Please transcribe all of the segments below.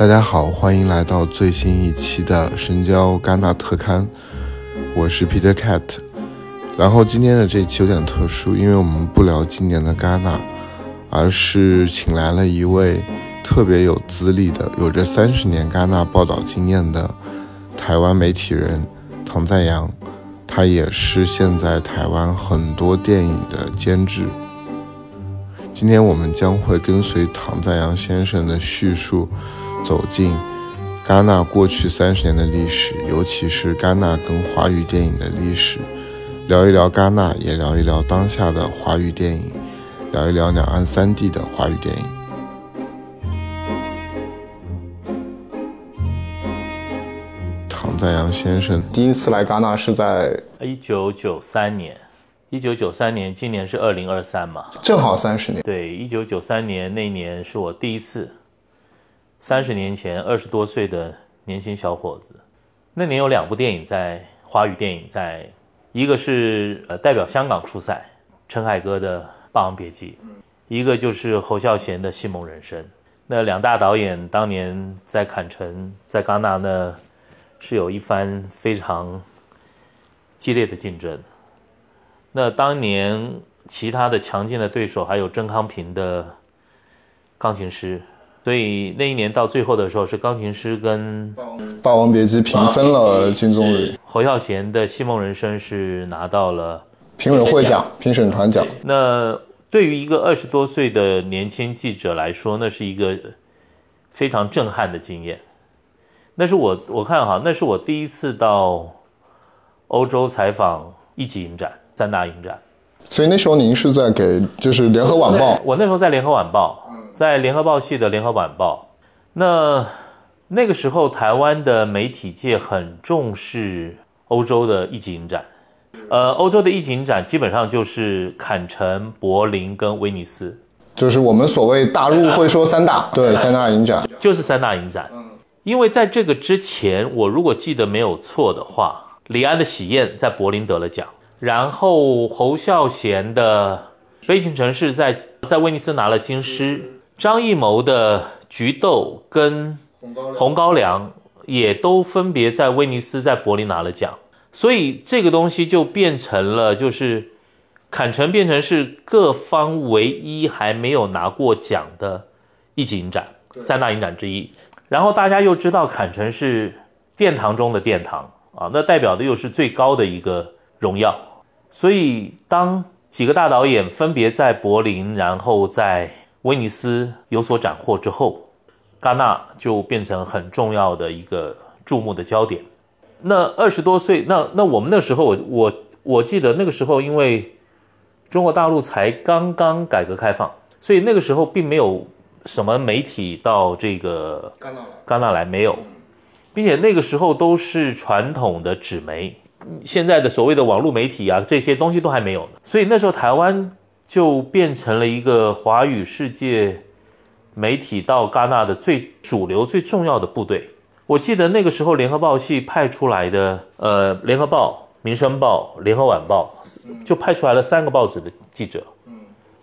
大家好，欢迎来到最新一期的深交戛纳特刊，我是 Peter Cat。然后今天的这期有点特殊，因为我们不聊今年的戛纳，而是请来了一位特别有资历的、有着三十年戛纳报道经验的台湾媒体人唐在阳。他也是现在台湾很多电影的监制。今天我们将会跟随唐在阳先生的叙述，走进戛纳过去三十年的历史，尤其是戛纳跟华语电影的历史，聊一聊戛纳，也聊一聊当下的华语电影，聊一聊两岸三地的华语电影。唐赞阳先生第一次来戛纳是在一九九三年，一九九三年，今年是二零二三嘛？正好三十年。对，一九九三年那年是我第一次，三十年前二十多岁的年轻小伙子。那年有两部电影在华语电影在，一个是呃代表香港出赛，陈凯歌的《霸王别姬》，一个就是侯孝贤的《戏梦人生》。那两大导演当年在坎城，在戛纳呢。是有一番非常激烈的竞争。那当年其他的强劲的对手还有郑康平的《钢琴师》，所以那一年到最后的时候是《钢琴师》跟《霸王别姬》平分了金棕榈。侯孝贤的《戏梦人生》是拿到了评委会奖、评审团奖。那对于一个二十多岁的年轻记者来说，那是一个非常震撼的经验。那是我我看哈，那是我第一次到欧洲采访一级影展、三大影展。所以那时候您是在给就是《联合晚报》？我那时候在《联合晚报》，在《联合报》系的《联合晚报》。那那个时候台湾的媒体界很重视欧洲的一级影展。呃，欧洲的一级影展基本上就是坎城、柏林跟威尼斯，就是我们所谓大陆会说三大，对，三大影展就是三大影展。因为在这个之前，我如果记得没有错的话，李安的《喜宴》在柏林得了奖，然后侯孝贤的《悲情城市》在在威尼斯拿了金狮，张艺谋的《菊豆》跟《红高粱》也都分别在威尼斯、在柏林拿了奖，所以这个东西就变成了，就是坎城变成是各方唯一还没有拿过奖的一级影展，三大影展之一。然后大家又知道坎城是殿堂中的殿堂啊，那代表的又是最高的一个荣耀。所以当几个大导演分别在柏林，然后在威尼斯有所斩获之后，戛纳就变成很重要的一个注目的焦点。那二十多岁，那那我们那时候，我我我记得那个时候，因为中国大陆才刚刚改革开放，所以那个时候并没有。什么媒体到这个戛纳戛纳来没有，并且那个时候都是传统的纸媒，现在的所谓的网络媒体啊，这些东西都还没有呢。所以那时候台湾就变成了一个华语世界媒体到戛纳的最主流、最重要的部队。我记得那个时候联合报系派出来的，呃，联合报、民生报、联合晚报，就派出来了三个报纸的记者，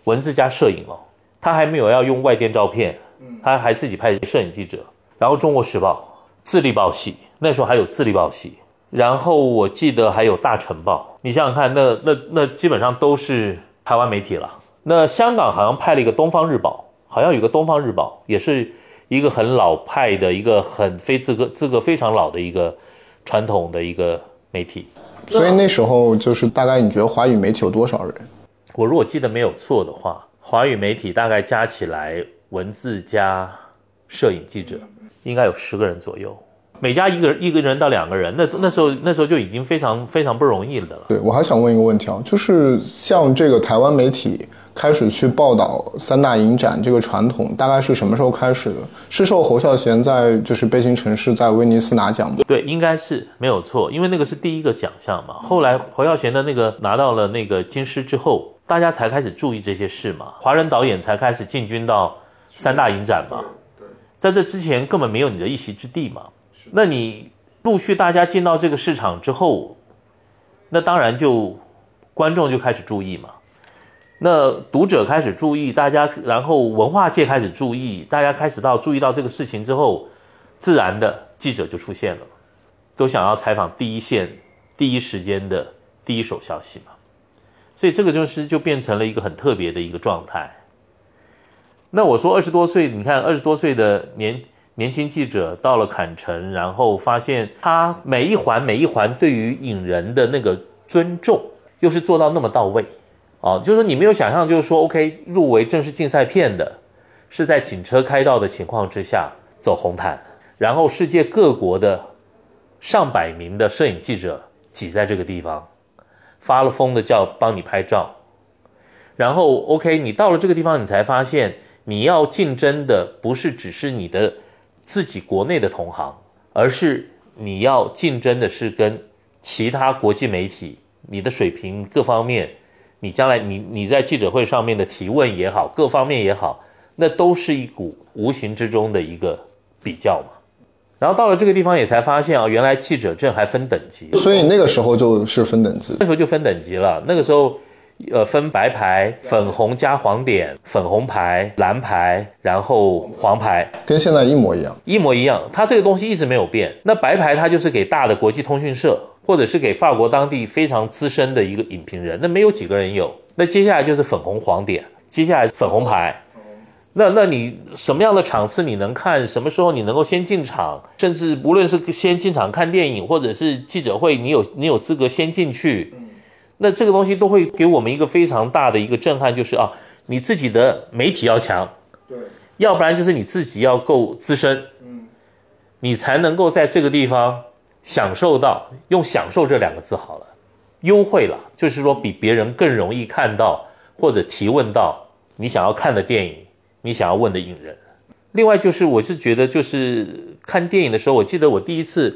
文字加摄影哦。他还没有要用外电照片，他还自己派摄影记者。然后《中国时报》、自立报系，那时候还有自立报系。然后我记得还有《大成报》。你想想看，那那那基本上都是台湾媒体了。那香港好像派了一个《东方日报》，好像有个《东方日报》，也是一个很老派的一个很非资格资格非常老的一个传统的一个媒体。所以那时候就是大概你觉得华语媒体有多少人？我如果记得没有错的话。华语媒体大概加起来，文字加摄影记者，应该有十个人左右。每家一个人，一个人到两个人，那那时候那时候就已经非常非常不容易的了。对我还想问一个问题啊，就是像这个台湾媒体开始去报道三大影展这个传统，大概是什么时候开始的？是受侯孝贤在就是《悲情城市》在威尼斯拿奖吗？对，应该是没有错，因为那个是第一个奖项嘛。后来侯孝贤的那个拿到了那个金狮之后，大家才开始注意这些事嘛，华人导演才开始进军到三大影展嘛。在这之前根本没有你的一席之地嘛。那你陆续大家进到这个市场之后，那当然就观众就开始注意嘛，那读者开始注意，大家然后文化界开始注意，大家开始到注意到这个事情之后，自然的记者就出现了，都想要采访第一线、第一时间的第一手消息嘛。所以这个就是就变成了一个很特别的一个状态。那我说二十多岁，你看二十多岁的年年轻记者到了坎城，然后发现他每一环每一环对于影人的那个尊重，又是做到那么到位，哦，就是说你没有想象，就是说 OK 入围正式竞赛片的，是在警车开道的情况之下走红毯，然后世界各国的上百名的摄影记者挤在这个地方，发了疯的叫帮你拍照，然后 OK 你到了这个地方，你才发现。你要竞争的不是只是你的自己国内的同行，而是你要竞争的是跟其他国际媒体，你的水平各方面，你将来你你在记者会上面的提问也好，各方面也好，那都是一股无形之中的一个比较嘛。然后到了这个地方也才发现啊，原来记者证还分等级，所以那个时候就是分等级，那时候就分等级了，那个时候。呃，分白牌、粉红加黄点、粉红牌、蓝牌，然后黄牌，跟现在一模一样，一模一样。它这个东西一直没有变。那白牌它就是给大的国际通讯社，或者是给法国当地非常资深的一个影评人，那没有几个人有。那接下来就是粉红黄点，接下来粉红牌。那那你什么样的场次你能看？什么时候你能够先进场？甚至无论是先进场看电影，或者是记者会，你有你有资格先进去。那这个东西都会给我们一个非常大的一个震撼，就是啊，你自己的媒体要强，对，要不然就是你自己要够资深，嗯，你才能够在这个地方享受到，用“享受”这两个字好了，优惠了，就是说比别人更容易看到或者提问到你想要看的电影，你想要问的影人。另外就是，我是觉得就是看电影的时候，我记得我第一次。《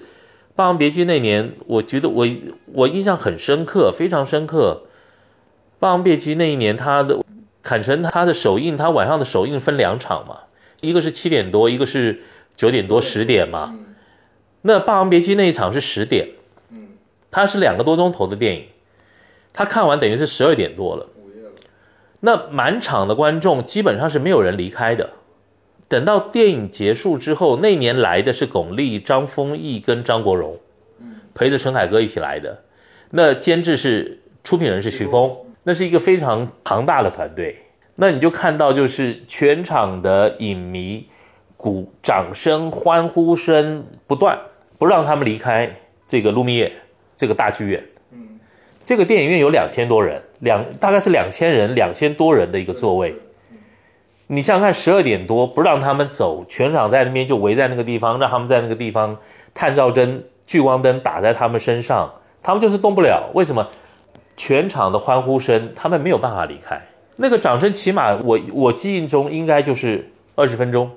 霸王别姬》那年，我觉得我我印象很深刻，非常深刻。《霸王别姬》那一年，他的坎城他的首映，他晚上的首映分两场嘛，一个是七点多，一个是九点多十点嘛。那《霸王别姬》那一场是十点，它是两个多钟头的电影，他看完等于是十二点多了。那满场的观众基本上是没有人离开的。等到电影结束之后，那年来的是巩俐、张丰毅跟张国荣，陪着陈凯歌一起来的。那监制是出品人是徐峰，那是一个非常庞大的团队。那你就看到就是全场的影迷，鼓掌声、欢呼声不断，不让他们离开这个卢米耶这个大剧院。嗯，这个电影院有两千多人，两大概是两千人、两千多人的一个座位。你想想看，十二点多不让他们走，全场在那边就围在那个地方，让他们在那个地方，探照灯、聚光灯打在他们身上，他们就是动不了。为什么？全场的欢呼声，他们没有办法离开。那个掌声起码我我记忆中应该就是二十分钟，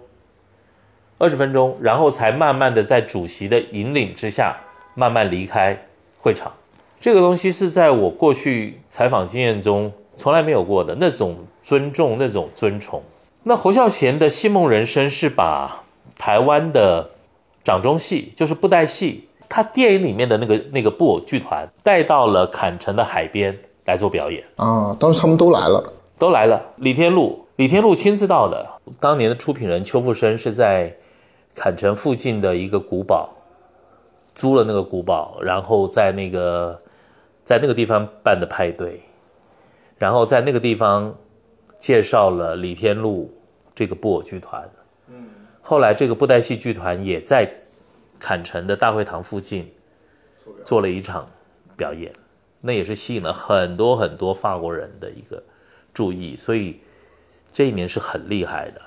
二十分钟，然后才慢慢的在主席的引领之下慢慢离开会场。这个东西是在我过去采访经验中从来没有过的那种尊重，那种尊崇。那侯孝贤的戏梦人生是把台湾的掌中戏，就是布袋戏，他电影里面的那个那个布偶剧团带到了坎城的海边来做表演啊。当时他们都来了，都来了。李天禄，李天禄亲自到的。当年的出品人邱富生是在坎城附近的一个古堡租了那个古堡，然后在那个在那个地方办的派对，然后在那个地方。介绍了李天禄这个布偶剧团，嗯，后来这个布袋戏剧团也在坎城的大会堂附近做了一场表演，那也是吸引了很多很多法国人的一个注意，所以这一年是很厉害的。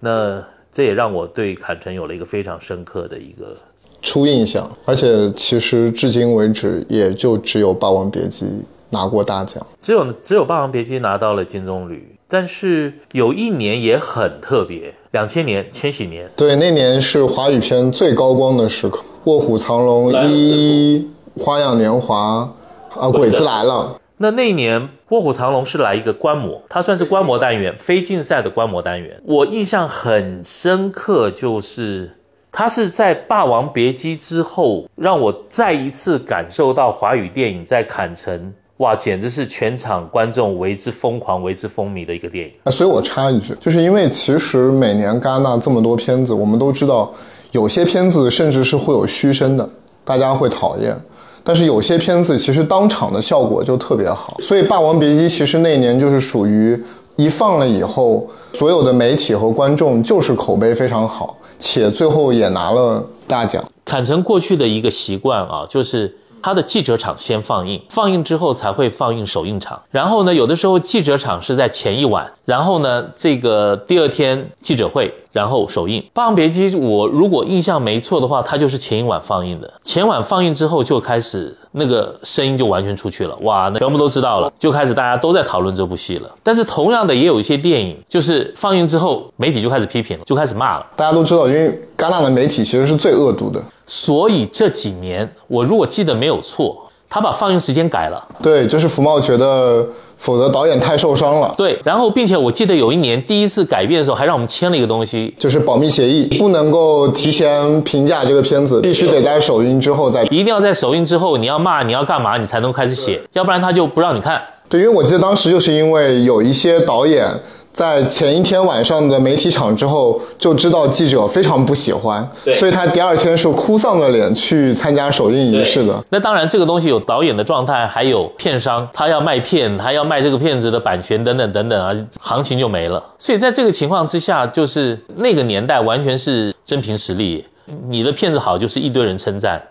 那这也让我对坎城有了一个非常深刻的一个初印象，而且其实至今为止也就只有《霸王别姬》拿过大奖，只有只有《霸王别姬》拿到了金棕榈。但是有一年也很特别，两千年千禧年，对，那年是华语片最高光的时刻，《卧虎藏龙》一，《花样年华》，啊，《鬼子来了》。那那一年《卧虎藏龙》是来一个观摩，它算是观摩单元，非竞赛的观摩单元。我印象很深刻，就是它是在《霸王别姬》之后，让我再一次感受到华语电影在坎城。哇，简直是全场观众为之疯狂、为之风靡的一个电影。啊，所以我插一句，就是因为其实每年戛纳这么多片子，我们都知道，有些片子甚至是会有嘘声的，大家会讨厌。但是有些片子其实当场的效果就特别好，所以《霸王别姬》其实那年就是属于一放了以后，所有的媒体和观众就是口碑非常好，且最后也拿了大奖。坦诚过去的一个习惯啊，就是他的记者场先放映，放映之后才会放映首映场。然后呢，有的时候记者场是在前一晚，然后呢，这个第二天记者会，然后首映。《霸王别姬》，我如果印象没错的话，它就是前一晚放映的。前晚放映之后就开始那个声音就完全出去了，哇，那全部都知道了，就开始大家都在讨论这部戏了。但是同样的，也有一些电影，就是放映之后媒体就开始批评了，就开始骂了。大家都知道，因为戛纳的媒体其实是最恶毒的。所以这几年，我如果记得没有错，他把放映时间改了。对，就是福茂觉得，否则导演太受伤了。对，然后并且我记得有一年第一次改变的时候，还让我们签了一个东西，就是保密协议，不能够提前评价这个片子，必须得在首映之后再。一定要在首映之后，你要骂，你要干嘛，你才能开始写，要不然他就不让你看。对，因为我记得当时就是因为有一些导演在前一天晚上的媒体场之后就知道记者非常不喜欢，所以他第二天是哭丧着脸去参加首映仪式的。那当然，这个东西有导演的状态，还有片商，他要卖片，他要卖这个片子的版权等等等等啊，行情就没了。所以在这个情况之下，就是那个年代完全是真凭实力，你的片子好就是一堆人称赞，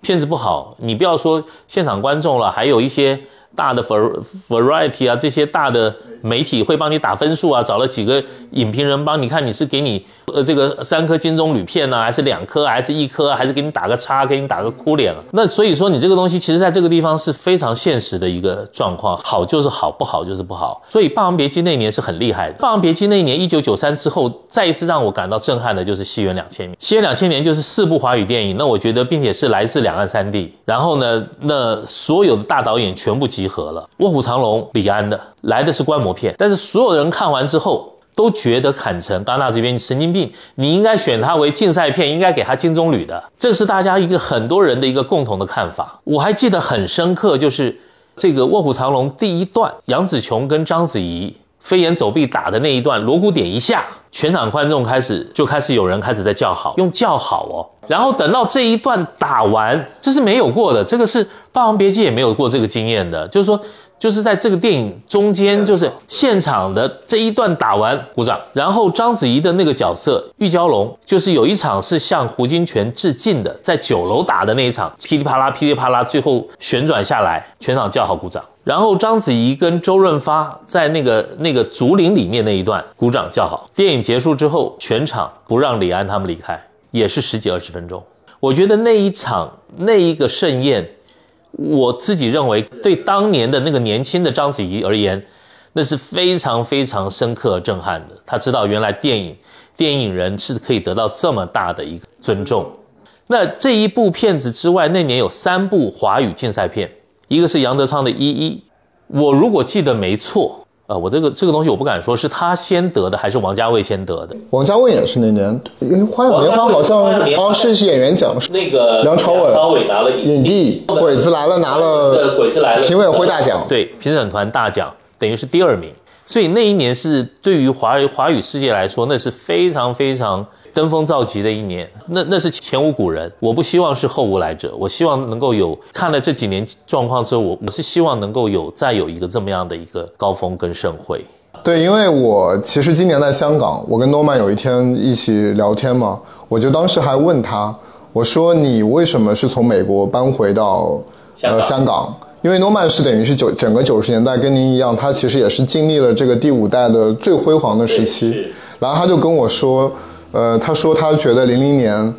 片子不好，你不要说现场观众了，还有一些。大的 variety 啊，这些大的媒体会帮你打分数啊，找了几个影评人帮你看，你是给你呃这个三颗金棕榈片呢，还是两颗，还是一颗，还是给你打个叉，给你打个哭脸了？那所以说你这个东西其实在这个地方是非常现实的一个状况，好就是好，不好就是不好。所以《霸王别姬》那年是很厉害的，《霸王别姬》那一年一九九三之后，再一次让我感到震撼的就是《西元两千年》。《西元两千年》就是四部华语电影，那我觉得并且是来自两岸三地，然后呢，那所有的大导演全部集。集合了，《卧虎藏龙》李安的。来的是观摩片，但是所有人看完之后都觉得坎城戛纳这边神经病，你应该选他为竞赛片，应该给他金棕榈的，这是大家一个很多人的一个共同的看法。我还记得很深刻，就是这个《卧虎藏龙》第一段，杨紫琼跟章子怡飞檐走壁打的那一段，锣鼓点一下，全场观众开始就开始有人开始在叫好，用叫好哦。然后等到这一段打完，这是没有过的，这个是《霸王别姬》也没有过这个经验的，就是说，就是在这个电影中间，就是现场的这一段打完鼓掌，然后章子怡的那个角色玉娇龙，就是有一场是向胡金铨致敬的，在九楼打的那一场，噼里啪啦噼里啪啦，最后旋转下来，全场叫好鼓掌。然后章子怡跟周润发在那个那个竹林里面那一段鼓掌叫好。电影结束之后，全场不让李安他们离开。也是十几二十分钟，我觉得那一场那一个盛宴，我自己认为对当年的那个年轻的章子怡而言，那是非常非常深刻震撼的。他知道原来电影电影人是可以得到这么大的一个尊重。那这一部片子之外，那年有三部华语竞赛片，一个是杨德昌的《一一》，我如果记得没错。啊，我这个这个东西我不敢说是他先得的还是王家卫先得的。王家卫也是那年，因为《花样年华》好像哦是是演员奖，是那个梁朝伟梁朝伟拿了影帝，《鬼子来了》拿了鬼子来了评委会大奖，对评审团大奖，等于是第二名。所以那一年是对于华华语世界来说，那是非常非常。登峰造极的一年，那那是前无古人。我不希望是后无来者，我希望能够有看了这几年状况之后，我我是希望能够有再有一个这么样的一个高峰跟盛会。对，因为我其实今年在香港，我跟诺曼有一天一起聊天嘛，我就当时还问他，我说你为什么是从美国搬回到呃香港？因为诺曼是等于是九整个九十年代跟您一样，他其实也是经历了这个第五代的最辉煌的时期，然后他就跟我说。呃，他说他觉得零零年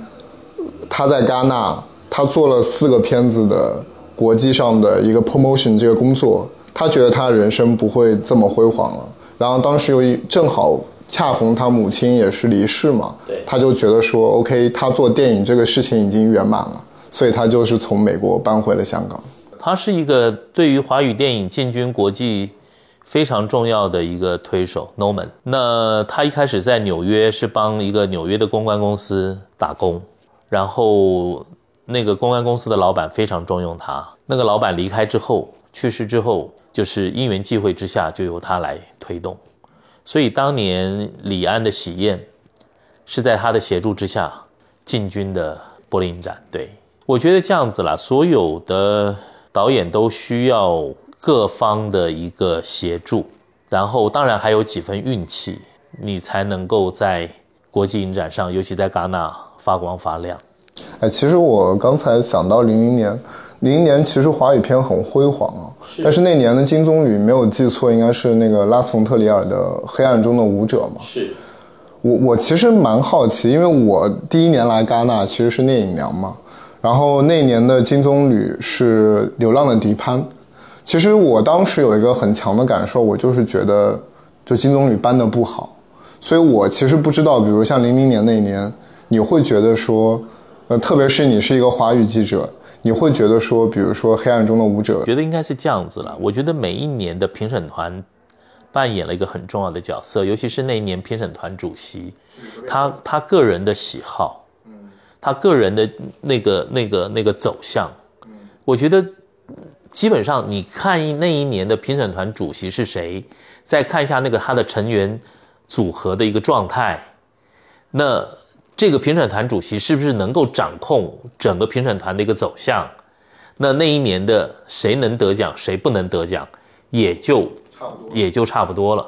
他在戛纳，他做了四个片子的国际上的一个 promotion 这个工作，他觉得他人生不会这么辉煌了。然后当时又正好恰逢他母亲也是离世嘛，他就觉得说 OK，他做电影这个事情已经圆满了，所以他就是从美国搬回了香港。他是一个对于华语电影进军国际。非常重要的一个推手，Norman。那他一开始在纽约是帮一个纽约的公关公司打工，然后那个公关公司的老板非常重用他。那个老板离开之后，去世之后，就是因缘际会之下，就由他来推动。所以当年李安的《喜宴》是在他的协助之下进军的柏林展。对我觉得这样子啦，所有的导演都需要各方的一个协助，然后当然还有几分运气，你才能够在国际影展上，尤其在戛纳发光发亮。哎，其实我刚才想到零零年，零零年其实华语片很辉煌啊，但是那年的金棕榈没有记错，应该是那个拉斯冯特里尔的《黑暗中的舞者》嘛。是，我我其实蛮好奇，因为我第一年来戛纳其实是聂隐娘嘛，然后那年的金棕榈是《流浪的迪潘》，其实我当时有一个很强的感受，我就是觉得就金棕榈颁的不好，所以我其实不知道，比如像零零年那一年，你会觉得说。呃，特别是你是一个华语记者，你会觉得说，比如说《黑暗中的舞者》，觉得应该是这样子了。我觉得每一年的评审团扮演了一个很重要的角色，尤其是那一年评审团主席，他他个人的喜好，他个人的那个那个那个走向，我觉得基本上你看一那一年的评审团主席是谁，再看一下那个他的成员组合的一个状态，那。这个评审团主席是不是能够掌控整个评审团的一个走向？那那一年的谁能得奖，谁不能得奖，也就差不多，也就差不多了。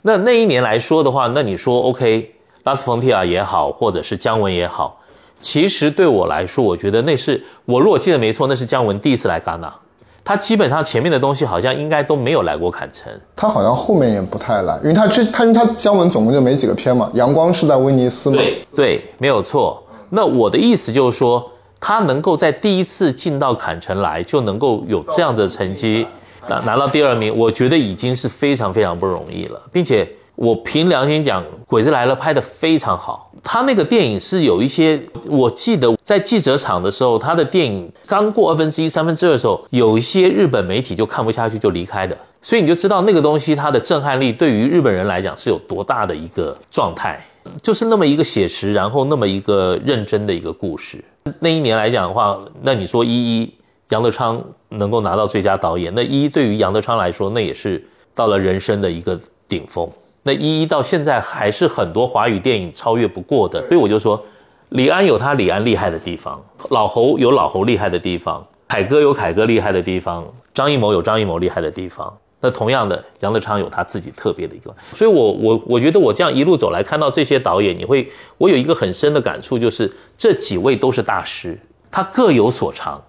那那一年来说的话，那你说 OK，拉斯冯提亚也好，或者是姜文也好，其实对我来说，我觉得那是我如果记得没错，那是姜文第一次来戛纳。他基本上前面的东西好像应该都没有来过坎城，他好像后面也不太来，因为他之他因为他姜文总共就没几个片嘛，阳光是在威尼斯嘛，对对，没有错。那我的意思就是说，他能够在第一次进到坎城来就能够有这样的成绩，拿拿到第二名，我觉得已经是非常非常不容易了，并且。我凭良心讲，《鬼子来了》拍得非常好。他那个电影是有一些，我记得在记者场的时候，他的电影刚过二分之一、三分之二的时候，有一些日本媒体就看不下去就离开的。所以你就知道那个东西它的震撼力对于日本人来讲是有多大的一个状态，就是那么一个写实，然后那么一个认真的一个故事。那一年来讲的话，那你说一一杨德昌能够拿到最佳导演，那一一对于杨德昌来说，那也是到了人生的一个顶峰。那一一到现在还是很多华语电影超越不过的，所以我就说，李安有他李安厉害的地方，老侯有老侯厉害的地方，凯哥有凯哥厉害的地方，张艺谋有张艺谋厉害的地方。那同样的，杨德昌有他自己特别的一个。所以，我我我觉得我这样一路走来看到这些导演，你会我有一个很深的感触，就是这几位都是大师，他各有所长，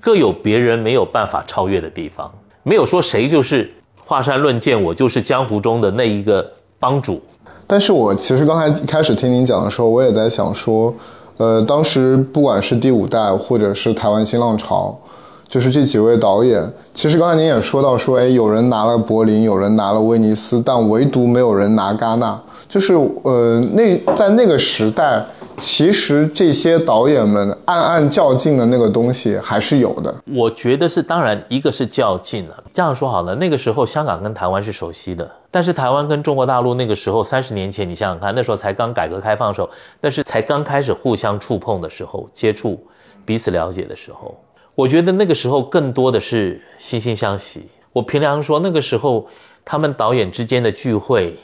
各有别人没有办法超越的地方，没有说谁就是。华山论剑，我就是江湖中的那一个帮主。但是我其实刚才开始听您讲的时候，我也在想说，呃，当时不管是第五代，或者是台湾新浪潮，就是这几位导演，其实刚才您也说到说，哎，有人拿了柏林，有人拿了威尼斯，但唯独没有人拿戛纳。就是呃，那在那个时代。其实这些导演们暗暗较劲的那个东西还是有的。我觉得是，当然一个是较劲了。这样说好了，那个时候香港跟台湾是熟悉的，但是台湾跟中国大陆那个时候三十年前，你想想看，那时候才刚改革开放的时候，那是才刚开始互相触碰的时候，接触彼此了解的时候。我觉得那个时候更多的是惺惺相惜。我凭良心说，那个时候他们导演之间的聚会，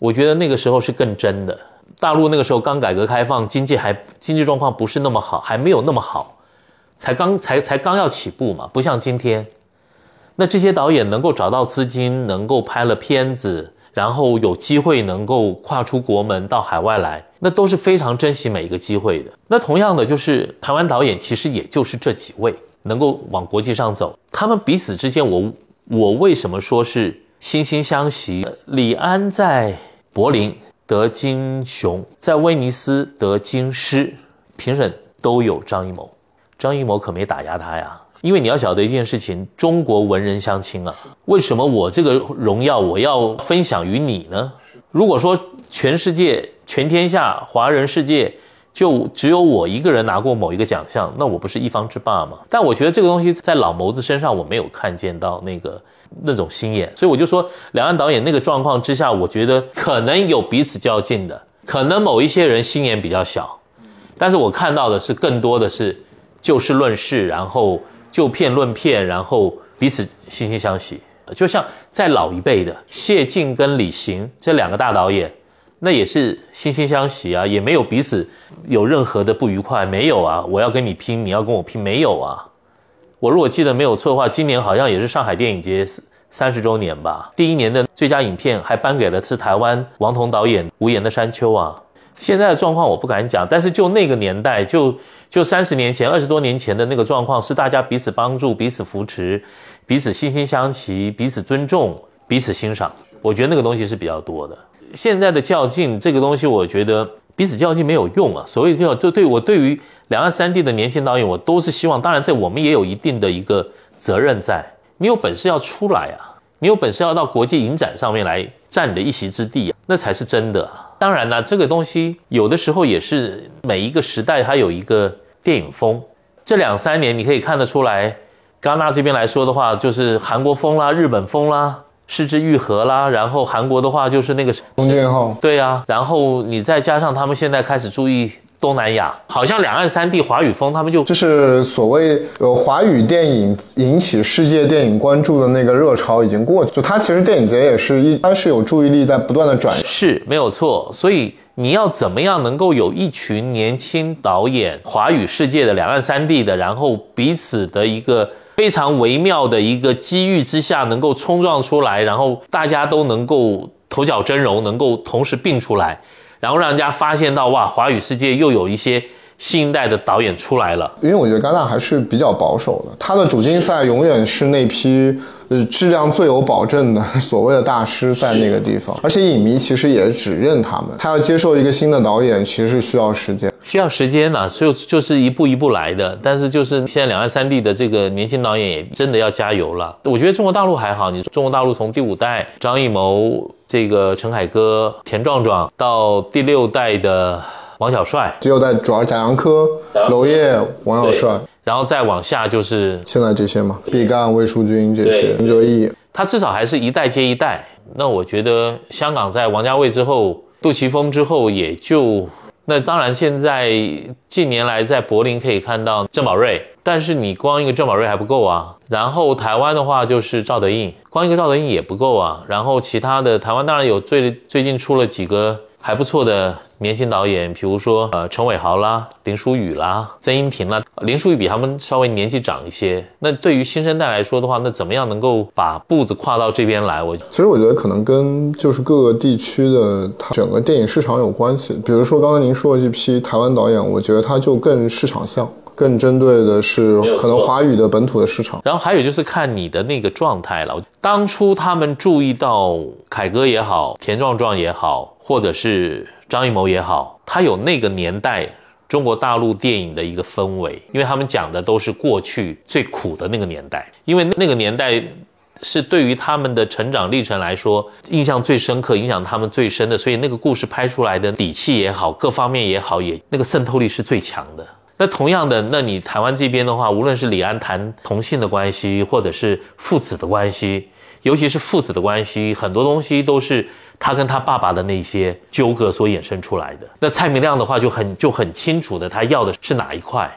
我觉得那个时候是更真的。大陆那个时候刚改革开放，经济还经济状况不是那么好，还没有那么好，才刚才才刚要起步嘛，不像今天。那这些导演能够找到资金，能够拍了片子，然后有机会能够跨出国门到海外来，那都是非常珍惜每一个机会的。那同样的，就是台湾导演其实也就是这几位能够往国际上走，他们彼此之间，我我为什么说是惺惺相惜？李安在柏林。得金熊，在威尼斯得金狮，评审都有张艺谋，张艺谋可没打压他呀。因为你要晓得一件事情，中国文人相亲啊，为什么我这个荣耀我要分享于你呢？如果说全世界、全天下华人世界就只有我一个人拿过某一个奖项，那我不是一方之霸吗？但我觉得这个东西在老谋子身上我没有看见到那个。那种心眼，所以我就说，两岸导演那个状况之下，我觉得可能有彼此较劲的，可能某一些人心眼比较小，但是我看到的是更多的是就事论事，然后就片论片，然后彼此惺惺相惜。就像在老一辈的谢晋跟李行这两个大导演，那也是惺惺相惜啊，也没有彼此有任何的不愉快，没有啊。我要跟你拼，你要跟我拼，没有啊。我如果记得没有错的话，今年好像也是上海电影节三十周年吧。第一年的最佳影片还颁给了是台湾王彤导演《无言的山丘》啊。现在的状况我不敢讲，但是就那个年代，就就三十年前、二十多年前的那个状况，是大家彼此帮助、彼此扶持、彼此惺惺相惜、彼此尊重、彼此欣赏。我觉得那个东西是比较多的。现在的较劲这个东西，我觉得彼此较劲没有用啊。所谓叫就对我对于两岸三地的年轻导演，我都是希望，当然在我们也有一定的一个责任在。你有本事要出来啊，你有本事要到国际影展上面来占你的一席之地啊，那才是真的。当然了，这个东西有的时候也是每一个时代它有一个电影风。这两三年你可以看得出来，戛纳这边来说的话，就是韩国风啦、日本风啦、失之愈合啦。然后韩国的话就是那个奉俊昊，对啊。然后你再加上他们现在开始注意。东南亚好像两岸三地华语风，他们就就是所谓呃华语电影引起世界电影关注的那个热潮已经过去，就它其实电影节也是一它是有注意力在不断的转移，是没有错。所以你要怎么样能够有一群年轻导演，华语世界的两岸三地的，然后彼此的一个非常微妙的一个机遇之下，能够冲撞出来，然后大家都能够头角峥嵘，能够同时并出来。然后让人家发现到哇，华语世界又有一些新一代的导演出来了。因为我觉得戛纳还是比较保守的，他的主竞赛永远是那批呃质量最有保证的所谓的大师在那个地方，而且影迷其实也只认他们。他要接受一个新的导演，其实是需要时间，需要时间呐，所以就是一步一步来的。但是就是现在两岸三地的这个年轻导演也真的要加油了。我觉得中国大陆还好，你中国大陆从第五代张艺谋。这个陈凯歌、田壮壮到第六代的王小帅，只有在主要贾樟柯、娄烨、王小帅，然后再往下就是现在这些嘛，毕赣、魏淑君这些，林哲义，他至少还是一代接一代。那我觉得香港在王家卫之后、杜琪峰之后，也就那当然现在近年来在柏林可以看到郑宝瑞。但是你光一个郑宝瑞还不够啊，然后台湾的话就是赵德胤，光一个赵德胤也不够啊，然后其他的台湾当然有最最近出了几个还不错的年轻导演，比如说呃陈伟豪啦、林书宇啦、曾荫庭啦，林书宇比他们稍微年纪长一些。那对于新生代来说的话，那怎么样能够把步子跨到这边来？我其实我觉得可能跟就是各个地区的它整个电影市场有关系。比如说刚刚您说的这批台湾导演，我觉得他就更市场向。更针对的是可能华语的本土的市场，然后还有就是看你的那个状态了。当初他们注意到凯歌也好，田壮壮也好，或者是张艺谋也好，他有那个年代中国大陆电影的一个氛围，因为他们讲的都是过去最苦的那个年代，因为那个年代是对于他们的成长历程来说印象最深刻、影响他们最深的，所以那个故事拍出来的底气也好，各方面也好，也那个渗透力是最强的。那同样的，那你台湾这边的话，无论是李安谈同性的关系，或者是父子的关系，尤其是父子的关系，很多东西都是他跟他爸爸的那些纠葛所衍生出来的。那蔡明亮的话就很就很清楚的，他要的是哪一块，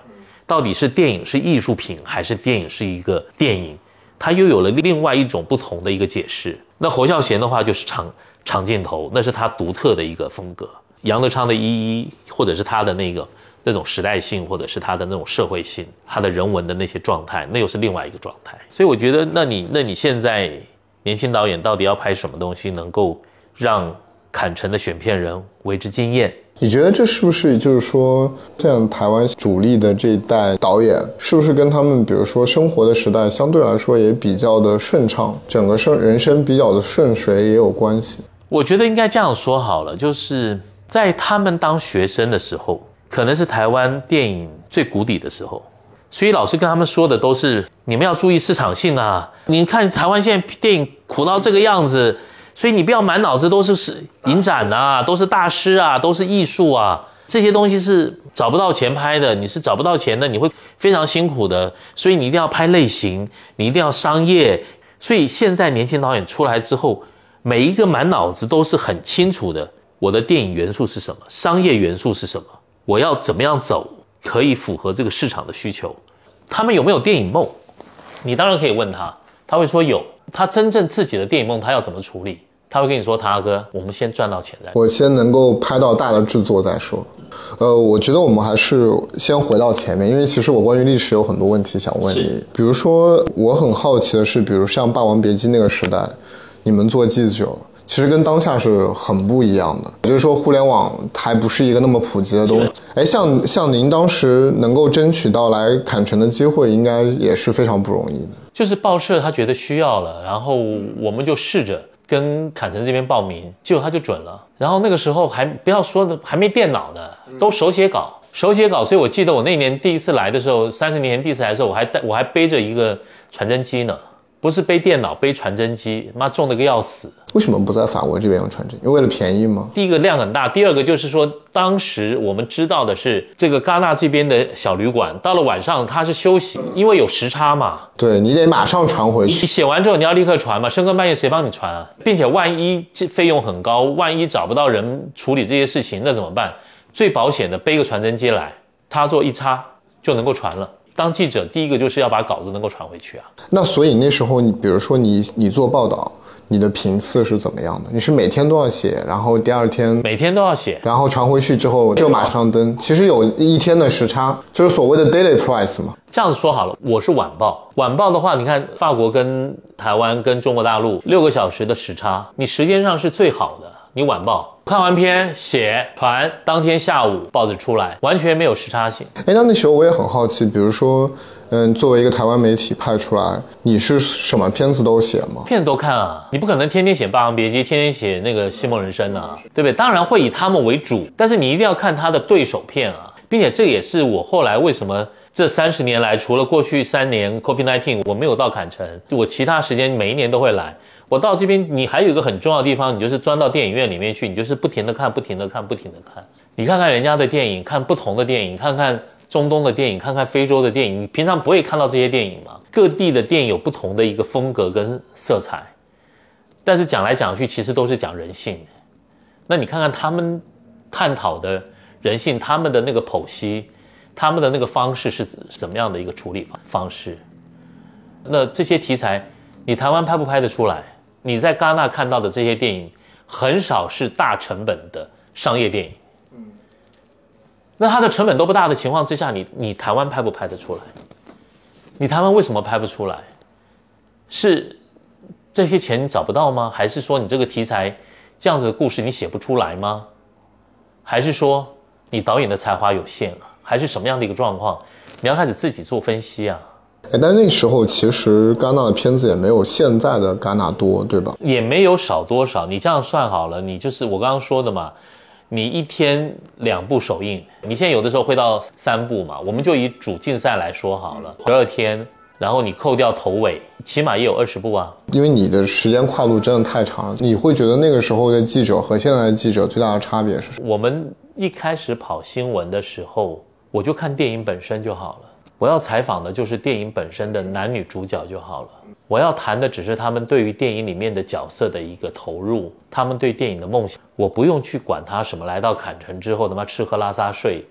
到底是电影是艺术品，还是电影是一个电影，他又有了另外一种不同的一个解释。那侯孝贤的话就是长长镜头，那是他独特的一个风格。杨德昌的一一，或者是他的那个。那种时代性，或者是他的那种社会性，他的人文的那些状态，那又是另外一个状态。所以我觉得，那你那你现在年轻导演到底要拍什么东西，能够让坎城的选片人为之惊艳？你觉得这是不是就是说，像台湾主力的这一代导演，是不是跟他们比如说生活的时代相对来说也比较的顺畅，整个生人生比较的顺遂也有关系？我觉得应该这样说好了，就是在他们当学生的时候。可能是台湾电影最谷底的时候，所以老师跟他们说的都是你们要注意市场性啊！你看台湾现在电影苦到这个样子，所以你不要满脑子都是是影展啊，都是大师啊，都是艺术啊，这些东西是找不到钱拍的，你是找不到钱的，你会非常辛苦的。所以你一定要拍类型，你一定要商业。所以现在年轻导演出来之后，每一个满脑子都是很清楚的，我的电影元素是什么，商业元素是什么。我要怎么样走可以符合这个市场的需求？他们有没有电影梦？你当然可以问他。他会说有。他真正自己的电影梦，他要怎么处理？他会跟你说：“唐哥，我们先赚到钱再，我先能够拍到大的制作再说。”呃，我觉得我们还是先回到前面，因为其实我关于历史有很多问题想问你。比如说，我很好奇的是，比如像《霸王别姬》那个时代，你们做记者。其实跟当下是很不一样的，也就是说互联网还不是一个那么普及的东西。哎，像像您当时能够争取到来坎城的机会，应该也是非常不容易的。就是报社他觉得需要了，然后我们就试着跟坎城这边报名，结果他就准了。然后那个时候还不要说的，还没电脑呢，都手写稿，手写稿。所以我记得我那年第一次来的时候，三十年前第一次来的时候，我还带我还背着一个传真机呢。不是背电脑，背传真机，妈重的个要死。为什么不在法国这边用传真？因为为了便宜吗？第一个量很大，第二个就是说，当时我们知道的是，这个戛纳这边的小旅馆到了晚上它是休息，因为有时差嘛。对你得马上传回去。你写完之后你要立刻传嘛，深更半夜谁帮你传啊？并且万一这费用很高，万一找不到人处理这些事情，那怎么办？最保险的背个传真机来，插座一插就能够传了。当记者，第一个就是要把稿子能够传回去啊。那所以那时候，你比如说你你做报道，你的频次是怎么样的？你是每天都要写，然后第二天每天都要写，然后传回去之后就马上登。其实有一天的时差，就是所谓的 daily price 嘛。这样子说好了，我是晚报，晚报的话，你看法国跟台湾跟中国大陆六个小时的时差，你时间上是最好的。你晚报看完片写团，当天下午报纸出来，完全没有时差性。哎，那那时候我也很好奇，比如说，嗯，作为一个台湾媒体派出来，你是什么片子都写吗？片子都看啊，你不可能天天写《霸王别姬》，天天写那个《戏梦人生》啊，对不对？当然会以他们为主，但是你一定要看他的对手片啊，并且这也是我后来为什么这三十年来，除了过去三年 COVID-19 我没有到坎城，我其他时间每一年都会来。我到这边，你还有一个很重要的地方，你就是钻到电影院里面去，你就是不停的看，不停的看，不停的看。你看看人家的电影，看不同的电影，看看中东的电影，看看非洲的电影。你平常不会看到这些电影吗？各地的电影有不同的一个风格跟色彩，但是讲来讲去，其实都是讲人性。那你看看他们探讨的人性，他们的那个剖析，他们的那个方式是怎么样的一个处理方方式？那这些题材，你台湾拍不拍得出来？你在戛纳看到的这些电影，很少是大成本的商业电影。嗯，那它的成本都不大的情况之下，你你台湾拍不拍得出来？你台湾为什么拍不出来？是这些钱找不到吗？还是说你这个题材这样子的故事你写不出来吗？还是说你导演的才华有限啊？还是什么样的一个状况？你要开始自己做分析啊。哎，但那时候其实戛纳的片子也没有现在的戛纳多，对吧？也没有少多少。你这样算好了，你就是我刚刚说的嘛。你一天两部首映，你现在有的时候会到三部嘛。我们就以主竞赛来说好了，十二天，然后你扣掉头尾，起码也有二十部啊。因为你的时间跨度真的太长了，你会觉得那个时候的记者和现在的记者最大的差别是什么？我们一开始跑新闻的时候，我就看电影本身就好了。我要采访的就是电影本身的男女主角就好了。我要谈的只是他们对于电影里面的角色的一个投入，他们对电影的梦想。我不用去管他什么来到坎城之后他妈吃喝拉撒睡，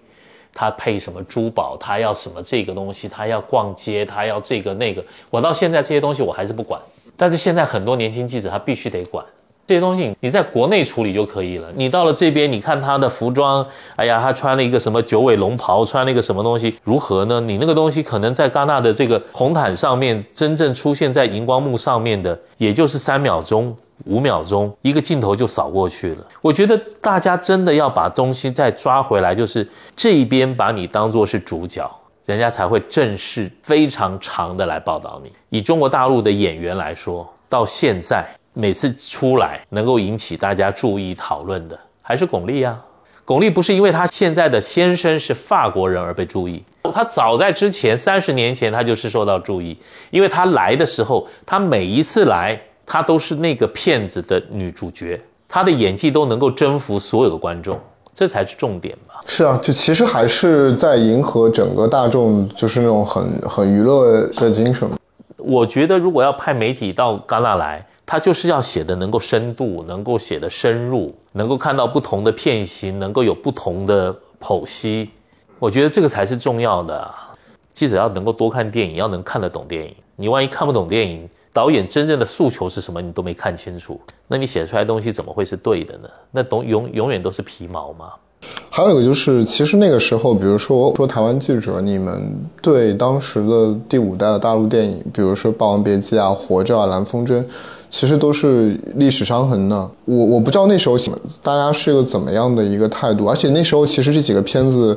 他配什么珠宝，他要什么这个东西，他要逛街，他要这个那个。我到现在这些东西我还是不管，但是现在很多年轻记者他必须得管。这些东西你在国内处理就可以了。你到了这边，你看他的服装，哎呀，他穿了一个什么九尾龙袍，穿了一个什么东西，如何呢？你那个东西可能在戛纳的这个红毯上面，真正出现在荧光幕上面的，也就是三秒钟、五秒钟，一个镜头就扫过去了。我觉得大家真的要把东西再抓回来，就是这一边把你当做是主角，人家才会正式非常长的来报道你。以中国大陆的演员来说，到现在。每次出来能够引起大家注意讨论的，还是巩俐啊。巩俐不是因为她现在的先生是法国人而被注意，她早在之前三十年前她就是受到注意，因为她来的时候，她每一次来，她都是那个片子的女主角，她的演技都能够征服所有的观众，这才是重点吧？是啊，就其实还是在迎合整个大众，就是那种很很娱乐的精神。我觉得如果要派媒体到戛纳来。他就是要写的能够深度，能够写的深入，能够看到不同的片型，能够有不同的剖析。我觉得这个才是重要的。记者要能够多看电影，要能看得懂电影。你万一看不懂电影，导演真正的诉求是什么，你都没看清楚，那你写出来的东西怎么会是对的呢？那都永永远都是皮毛吗？还有一个就是，其实那个时候，比如说说台湾记者，你们对当时的第五代的大陆电影，比如说《霸王别姬》啊、《活着》啊、《蓝风筝》，其实都是历史伤痕呢。我我不知道那时候大家是一个怎么样的一个态度，而且那时候其实这几个片子，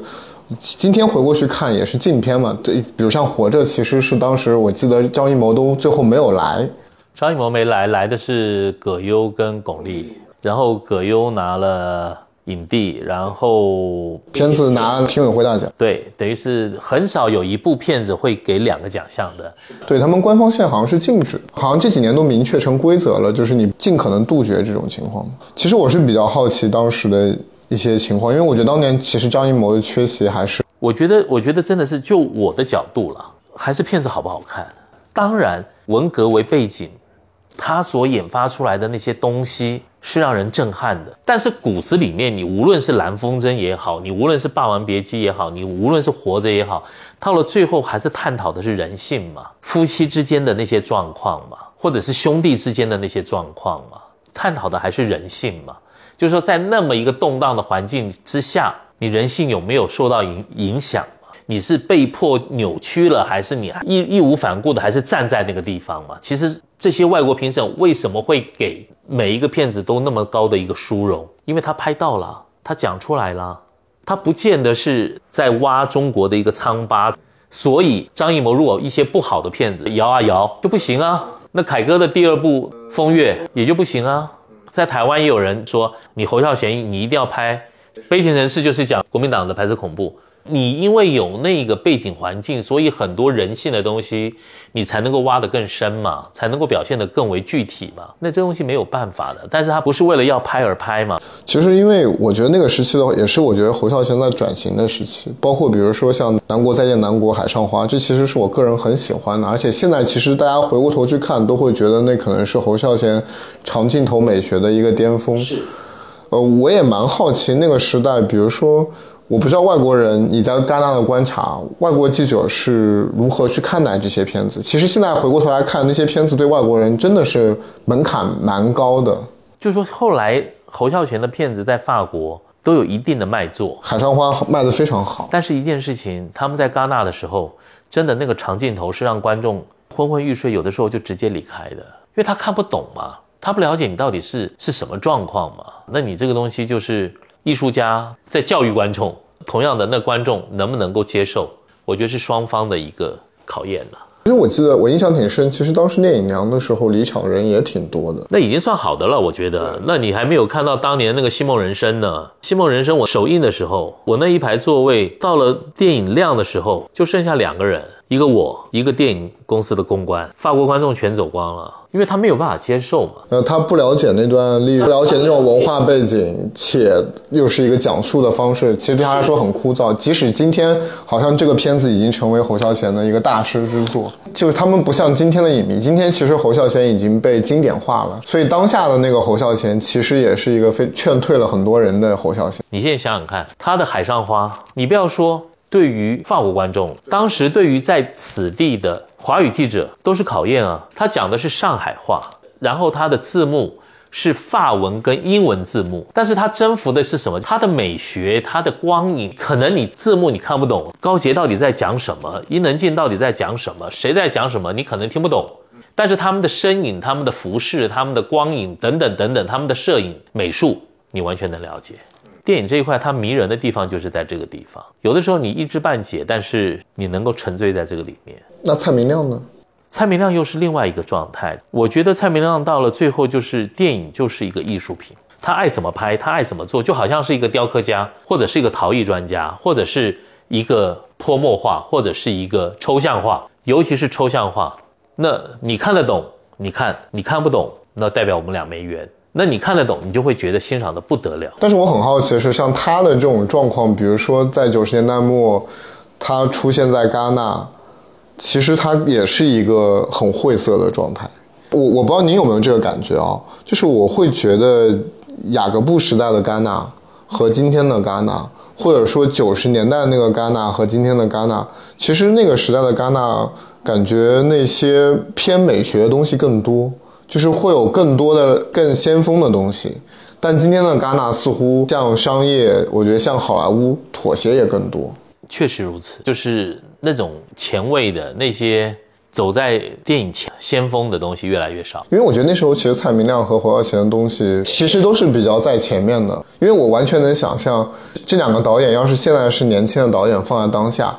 今天回过去看也是禁片嘛。对，比如像《活着》，其实是当时我记得张艺谋都最后没有来，张艺谋没来，来的是葛优跟巩俐，然后葛优拿了。影帝，然后片子拿了评委会大奖，对，等于是很少有一部片子会给两个奖项的。对他们官方现在好像是禁止，好像这几年都明确成规则了，就是你尽可能杜绝这种情况。其实我是比较好奇当时的一些情况，因为我觉得当年其实张艺谋的缺席还是，我觉得，我觉得真的是就我的角度了，还是片子好不好看。当然，文革为背景，他所引发出来的那些东西。是让人震撼的，但是骨子里面，你无论是蓝风筝也好，你无论是霸王别姬也好，你无论是活着也好，到了最后还是探讨的是人性嘛，夫妻之间的那些状况嘛，或者是兄弟之间的那些状况嘛，探讨的还是人性嘛。就是说，在那么一个动荡的环境之下，你人性有没有受到影影响嘛？你是被迫扭曲了，还是你义义无反顾的，还是站在那个地方嘛？其实这些外国评审为什么会给？每一个片子都那么高的一个殊荣，因为他拍到了，他讲出来了，他不见得是在挖中国的一个疮疤。所以张艺谋如果一些不好的片子摇啊摇就不行啊，那凯歌的第二部《风月》也就不行啊。在台湾也有人说，你侯孝贤你一定要拍《悲情城市》，就是讲国民党的白色恐怖。你因为有那个背景环境，所以很多人性的东西，你才能够挖得更深嘛，才能够表现得更为具体嘛。那这东西没有办法的，但是它不是为了要拍而拍嘛。其实，因为我觉得那个时期的话，也是我觉得侯孝贤在转型的时期，包括比如说像《南国再见南国》《海上花》，这其实是我个人很喜欢的。而且现在其实大家回过头去看，都会觉得那可能是侯孝贤长镜头美学的一个巅峰。是。呃，我也蛮好奇那个时代，比如说。我不知道外国人你在戛纳的观察，外国记者是如何去看待这些片子。其实现在回过头来看，那些片子对外国人真的是门槛蛮高的。就是说，后来侯孝贤的片子在法国都有一定的卖座，《海上花》卖得非常好。但是，一件事情，他们在戛纳的时候，真的那个长镜头是让观众昏昏欲睡，有的时候就直接离开的，因为他看不懂嘛，他不了解你到底是是什么状况嘛。那你这个东西就是。艺术家在教育观众，同样的，那观众能不能够接受？我觉得是双方的一个考验了。其实我记得我印象挺深，其实当时电影娘的时候，离场人也挺多的。那已经算好的了，我觉得。那你还没有看到当年那个《西梦人生》呢？《西梦人生》我首映的时候，我那一排座位到了电影亮的时候，就剩下两个人。一个我，一个电影公司的公关，法国观众全走光了，因为他没有办法接受嘛。呃，他不了解那段历史，不了解那种文化背景，且又是一个讲述的方式，其实对他来说很枯燥。即使今天好像这个片子已经成为侯孝贤的一个大师之作，就是他们不像今天的影迷，今天其实侯孝贤已经被经典化了，所以当下的那个侯孝贤其实也是一个非劝退了很多人的侯孝贤。你现在想想看，他的《海上花》，你不要说。对于法国观众，当时对于在此地的华语记者都是考验啊。他讲的是上海话，然后他的字幕是法文跟英文字幕，但是他征服的是什么？他的美学，他的光影，可能你字幕你看不懂，高杰到底在讲什么，伊能静到底在讲什么，谁在讲什么，你可能听不懂，但是他们的身影、他们的服饰、他们的光影等等等等，他们的摄影美术，你完全能了解。电影这一块，它迷人的地方就是在这个地方。有的时候你一知半解，但是你能够沉醉在这个里面。那蔡明亮呢？蔡明亮又是另外一个状态。我觉得蔡明亮到了最后，就是电影就是一个艺术品，他爱怎么拍，他爱怎么做，就好像是一个雕刻家，或者是一个陶艺专家，或者是一个泼墨画，或者是一个抽象画，尤其是抽象画。那你看得懂，你看；你看不懂，那代表我们俩没缘。那你看得懂，你就会觉得欣赏的不得了。但是我很好奇的是，像他的这种状况，比如说在九十年代末，他出现在戛纳，其实他也是一个很晦涩的状态。我我不知道您有没有这个感觉啊？就是我会觉得雅各布时代的戛纳和今天的戛纳，或者说九十年代那个戛纳和今天的戛纳，其实那个时代的戛纳感觉那些偏美学的东西更多，就是会有更多的更先锋的东西。但今天的戛纳似乎向商业，我觉得向好莱坞妥协也更多。确实如此，就是那种前卫的那些走在电影前先锋的东西越来越少。因为我觉得那时候其实蔡明亮和侯耀贤的东西其实都是比较在前面的。因为我完全能想象，这两个导演要是现在是年轻的导演放在当下，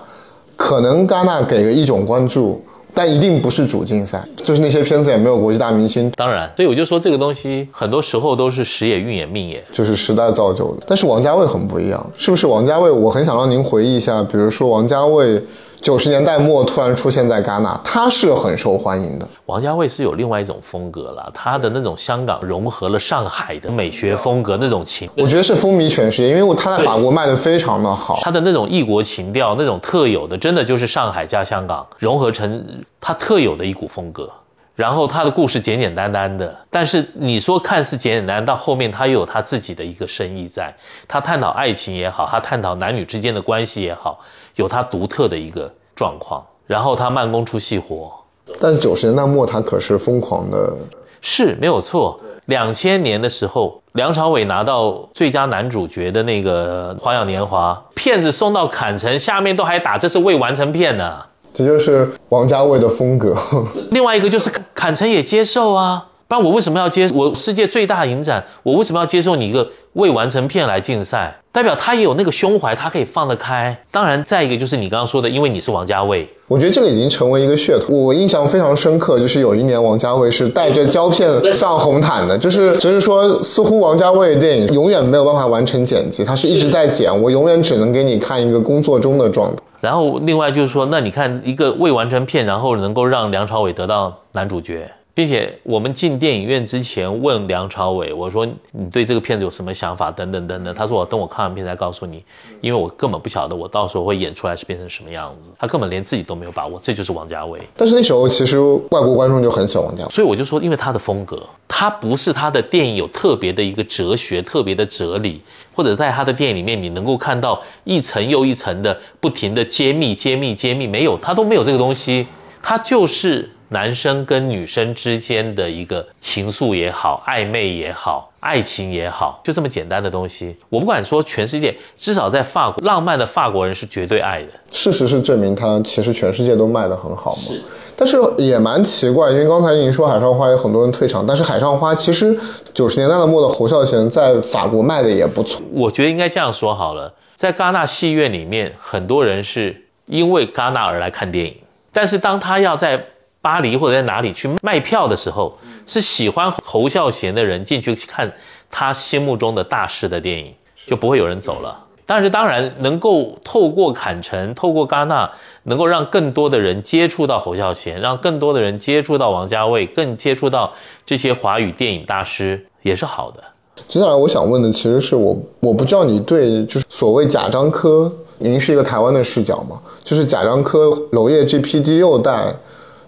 可能戛纳给个一种关注。但一定不是主竞赛，就是那些片子也没有国际大明星。当然，所以我就说这个东西很多时候都是时也运也命也，就是时代造就的。但是王家卫很不一样，是不是？王家卫，我很想让您回忆一下，比如说王家卫。九十年代末突然出现在戛纳，他是很受欢迎的。王家卫是有另外一种风格了，他的那种香港融合了上海的美学风格那种情，我觉得是风靡全世界，因为他在法国卖的非常的好。他的那种异国情调，那种特有的，真的就是上海加香港融合成他特有的一股风格。然后他的故事简简单单的，但是你说看似简简单，到后面他又有他自己的一个深意在。他探讨爱情也好，他探讨男女之间的关系也好。有他独特的一个状况，然后他慢工出细活。但九十年代末他可是疯狂的，是没有错。两千年的时候，梁朝伟拿到最佳男主角的那个《花样年华》，片子送到坎城，下面都还打这是未完成片呢。这就是王家卫的风格。另外一个就是坎城也接受啊。那我为什么要接我世界最大影展？我为什么要接受你一个未完成片来竞赛？代表他也有那个胸怀，他可以放得开。当然，再一个就是你刚刚说的，因为你是王家卫，我觉得这个已经成为一个噱头。我印象非常深刻，就是有一年王家卫是带着胶片上红毯的，就是就是说，似乎王家卫的电影永远没有办法完成剪辑，他是一直在剪，我永远只能给你看一个工作中的状态。然后另外就是说，那你看一个未完成片，然后能够让梁朝伟得到男主角。并且我们进电影院之前问梁朝伟，我说你对这个片子有什么想法？等等等等。他说我等我看完片再告诉你，因为我根本不晓得我到时候会演出来是变成什么样子。他根本连自己都没有把握，这就是王家卫。但是那时候其实外国观众就很喜欢王家卫，所以我就说，因为他的风格，他不是他的电影有特别的一个哲学、特别的哲理，或者在他的电影里面你能够看到一层又一层的不停的揭秘、揭秘、揭秘，没有，他都没有这个东西，他就是。男生跟女生之间的一个情愫也好，暧昧也好，爱情也好，就这么简单的东西。我不管说全世界，至少在法国，浪漫的法国人是绝对爱的。事实是证明，他其实全世界都卖得很好嘛。是，但是也蛮奇怪，因为刚才您说《海上花》有很多人退场，但是《海上花》其实九十年代的末的侯孝贤在法国卖的也不错。我觉得应该这样说好了，在戛纳戏院里面，很多人是因为戛纳而来看电影，但是当他要在巴黎或者在哪里去卖票的时候，是喜欢侯孝贤的人进去看他心目中的大师的电影，就不会有人走了。但是当然能够透过坎城，透过戛纳，能够让更多的人接触到侯孝贤，让更多的人接触到王家卫，更接触到这些华语电影大师，也是好的。接下来我想问的，其实是我我不知道你对就是所谓贾樟柯，您是一个台湾的视角吗？就是贾樟柯娄烨这批第六代。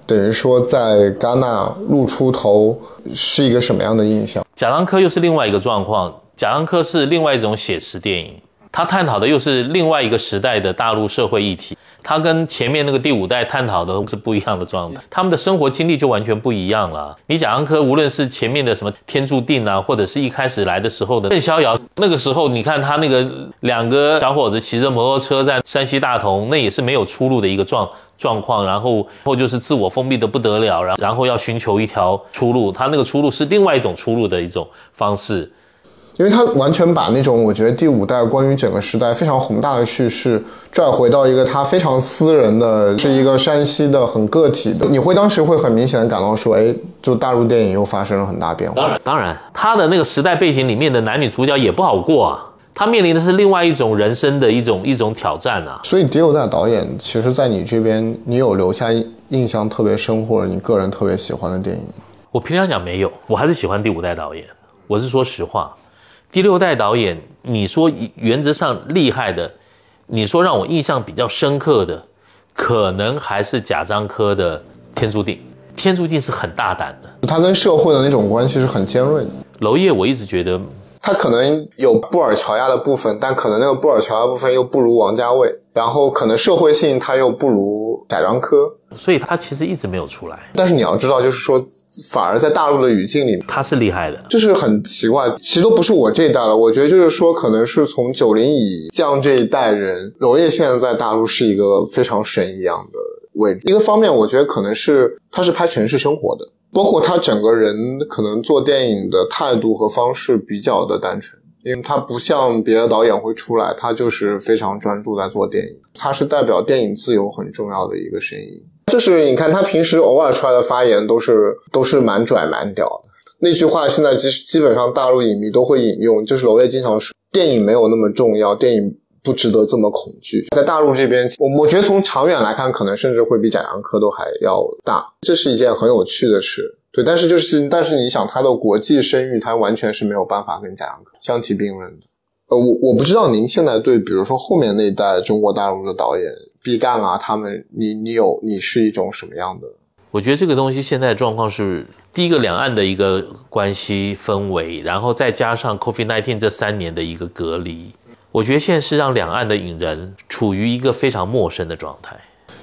等于说，在戛纳露出头是一个什么样的印象？贾樟柯又是另外一个状况。贾樟柯是另外一种写实电影，他探讨的又是另外一个时代的大陆社会议题。他跟前面那个第五代探讨的是不一样的状态，他们的生活经历就完全不一样了。你贾樟柯无论是前面的什么天注定啊，或者是一开始来的时候的更逍遥，那个时候你看他那个两个小伙子骑着摩托车在山西大同，那也是没有出路的一个状状况，然后后就是自我封闭的不得了，然然后要寻求一条出路，他那个出路是另外一种出路的一种方式。因为他完全把那种我觉得第五代关于整个时代非常宏大的叙事拽回到一个他非常私人的，是一个山西的很个体的，你会当时会很明显的感到说，哎，就大陆电影又发生了很大变化。当然，当然，他的那个时代背景里面的男女主角也不好过啊，他面临的是另外一种人生的一种一种挑战啊。所以第六代导演，其实在你这边，你有留下印象特别深或者你个人特别喜欢的电影吗？我平常讲没有，我还是喜欢第五代导演，我是说实话。第六代导演，你说原则上厉害的，你说让我印象比较深刻的，可能还是贾樟柯的《天注定》。《天注定》是很大胆的，他跟社会的那种关系是很尖锐的。娄烨，我一直觉得它可能有布尔乔亚的部分，但可能那个布尔乔亚部分又不如王家卫，然后可能社会性他又不如贾樟柯，所以他其实一直没有出来。但是你要知道，就是说，反而在大陆的语境里，他是厉害的，就是很奇怪。其实都不是我这一代了，我觉得就是说，可能是从九零以降这一代人，娄烨现在在大陆是一个非常神一样的位置。一个方面，我觉得可能是他是拍城市生活的。包括他整个人可能做电影的态度和方式比较的单纯，因为他不像别的导演会出来，他就是非常专注在做电影，他是代表电影自由很重要的一个声音。就是你看他平时偶尔出来的发言都是都是蛮拽蛮屌的那句话，现在基基本上大陆影迷都会引用，就是娄烨经常说电影没有那么重要，电影。不值得这么恐惧。在大陆这边，我我觉得从长远来看，可能甚至会比贾樟柯都还要大。这是一件很有趣的事，对。但是就是，但是你想，他的国际声誉，他完全是没有办法跟贾樟柯相提并论的。呃，我我不知道您现在对，比如说后面那一代中国大陆的导演，毕赣啊，他们，你你有你是一种什么样的？我觉得这个东西现在状况是，第一个两岸的一个关系氛围，然后再加上 COVID-19 这三年的一个隔离。我觉得现在是让两岸的影人处于一个非常陌生的状态，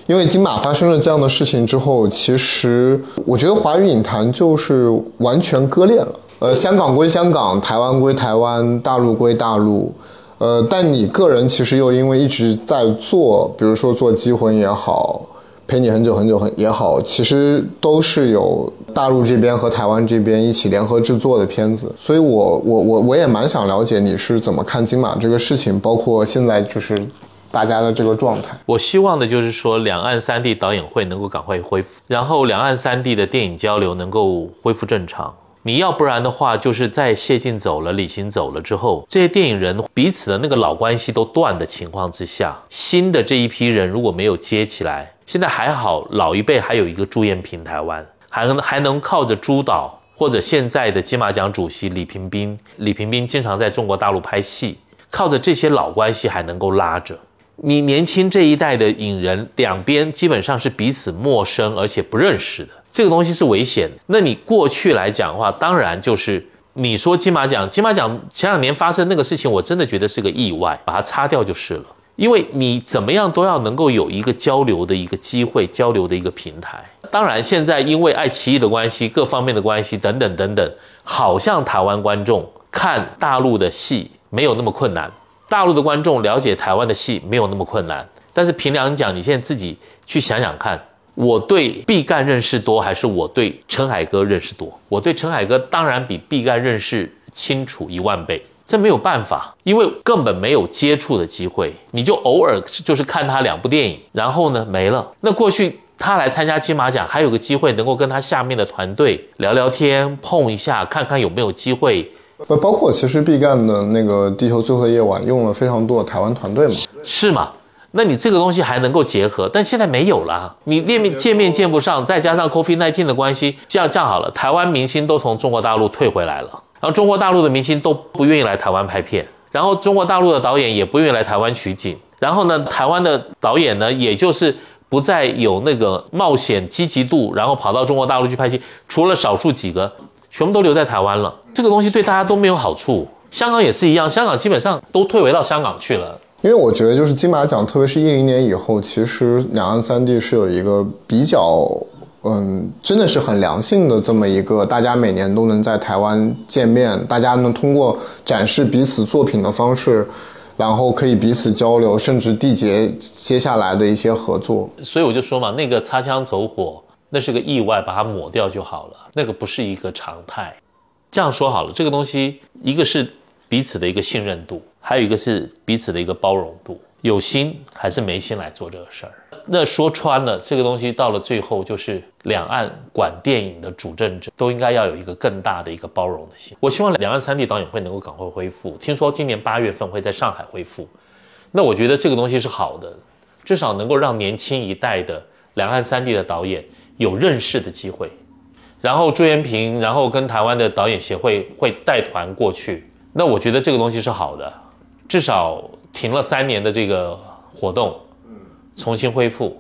因为金马发生了这样的事情之后，其实我觉得华语影坛就是完全割裂了。呃，香港归香港，台湾归台湾，大陆归大陆。呃，但你个人其实又因为一直在做，比如说做《机魂》也好。陪你很久很久很也好，其实都是有大陆这边和台湾这边一起联合制作的片子，所以我我我我也蛮想了解你是怎么看金马这个事情，包括现在就是大家的这个状态。我希望的就是说，两岸三地导演会能够赶快恢复，然后两岸三地的电影交流能够恢复正常。你要不然的话，就是在谢晋走了、李行走了之后，这些电影人彼此的那个老关系都断的情况之下，新的这一批人如果没有接起来。现在还好，老一辈还有一个朱延平，台湾还还能靠着朱导或者现在的金马奖主席李平斌，李平斌经常在中国大陆拍戏，靠着这些老关系还能够拉着你年轻这一代的影人，两边基本上是彼此陌生而且不认识的，这个东西是危险。那你过去来讲的话，当然就是你说金马奖，金马奖前两年发生那个事情，我真的觉得是个意外，把它擦掉就是了。因为你怎么样都要能够有一个交流的一个机会，交流的一个平台。当然，现在因为爱奇艺的关系、各方面的关系等等等等，好像台湾观众看大陆的戏没有那么困难，大陆的观众了解台湾的戏没有那么困难。但是凭良讲，你现在自己去想想看，我对毕赣认识多，还是我对陈海歌认识多？我对陈海歌当然比毕赣认识清楚一万倍。这没有办法，因为根本没有接触的机会，你就偶尔就是看他两部电影，然后呢没了。那过去他来参加金马奖，还有个机会能够跟他下面的团队聊聊天，碰一下，看看有没有机会。呃，包括其实毕赣的那个《地球最后的夜晚》用了非常多的台湾团队嘛，是吗？那你这个东西还能够结合，但现在没有了，你面面见面见不上，再加上 COVID-19 的关系，这样这样好了，台湾明星都从中国大陆退回来了。然后中国大陆的明星都不愿意来台湾拍片，然后中国大陆的导演也不愿意来台湾取景，然后呢，台湾的导演呢，也就是不再有那个冒险积极度，然后跑到中国大陆去拍戏，除了少数几个，全部都留在台湾了。这个东西对大家都没有好处。香港也是一样，香港基本上都退回到香港去了。因为我觉得，就是金马奖，特别是一零年以后，其实两岸三地是有一个比较。嗯，真的是很良性的这么一个，大家每年都能在台湾见面，大家能通过展示彼此作品的方式，然后可以彼此交流，甚至缔结接下来的一些合作。所以我就说嘛，那个擦枪走火，那是个意外，把它抹掉就好了，那个不是一个常态。这样说好了，这个东西一个是彼此的一个信任度，还有一个是彼此的一个包容度，有心还是没心来做这个事儿。那说穿了，这个东西到了最后，就是两岸管电影的主政者都应该要有一个更大的一个包容的心。我希望两岸三地导演会能够赶快恢复，听说今年八月份会在上海恢复。那我觉得这个东西是好的，至少能够让年轻一代的两岸三地的导演有认识的机会。然后朱延平，然后跟台湾的导演协会会带团过去。那我觉得这个东西是好的，至少停了三年的这个活动。重新恢复，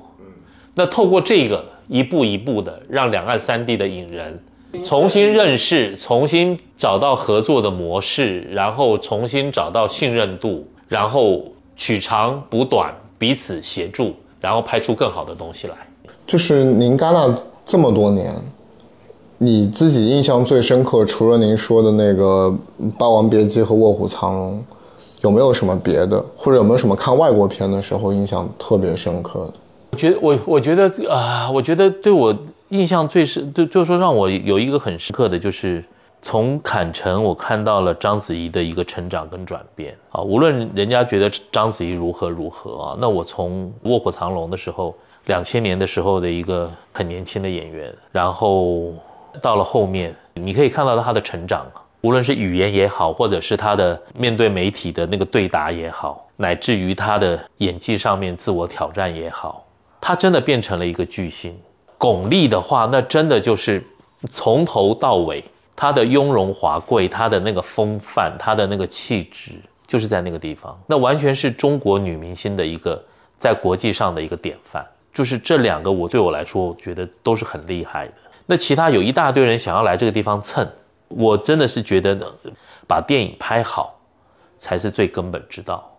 那透过这个一步一步的让两岸三地的影人重新认识，重新找到合作的模式，然后重新找到信任度，然后取长补短，彼此协助，然后拍出更好的东西来。就是您戛纳这么多年，你自己印象最深刻，除了您说的那个《霸王别姬》和《卧虎藏龙》，有没有什么别的，或者有没有什么看外国片的时候印象特别深刻的？我觉得我我觉得啊、我觉得对我印象最深，就就说让我有一个很深刻的就是。从坎城，我看到了章子怡的一个成长跟转变啊。无论人家觉得章子怡如何如何啊，那我从《卧虎藏龙》的时候，两千年的时候的一个很年轻的演员，然后到了后面，你可以看到她的成长，无论是语言也好，或者是她的面对媒体的那个对答也好，乃至于她的演技上面自我挑战也好，她真的变成了一个巨星。巩俐的话，那真的就是从头到尾。她的雍容华贵，她的那个风范，她的那个气质，就是在那个地方，那完全是中国女明星的一个在国际上的一个典范。就是这两个，我对我来说，我觉得都是很厉害的。那其他有一大堆人想要来这个地方蹭，我真的是觉得呢，把电影拍好才是最根本之道。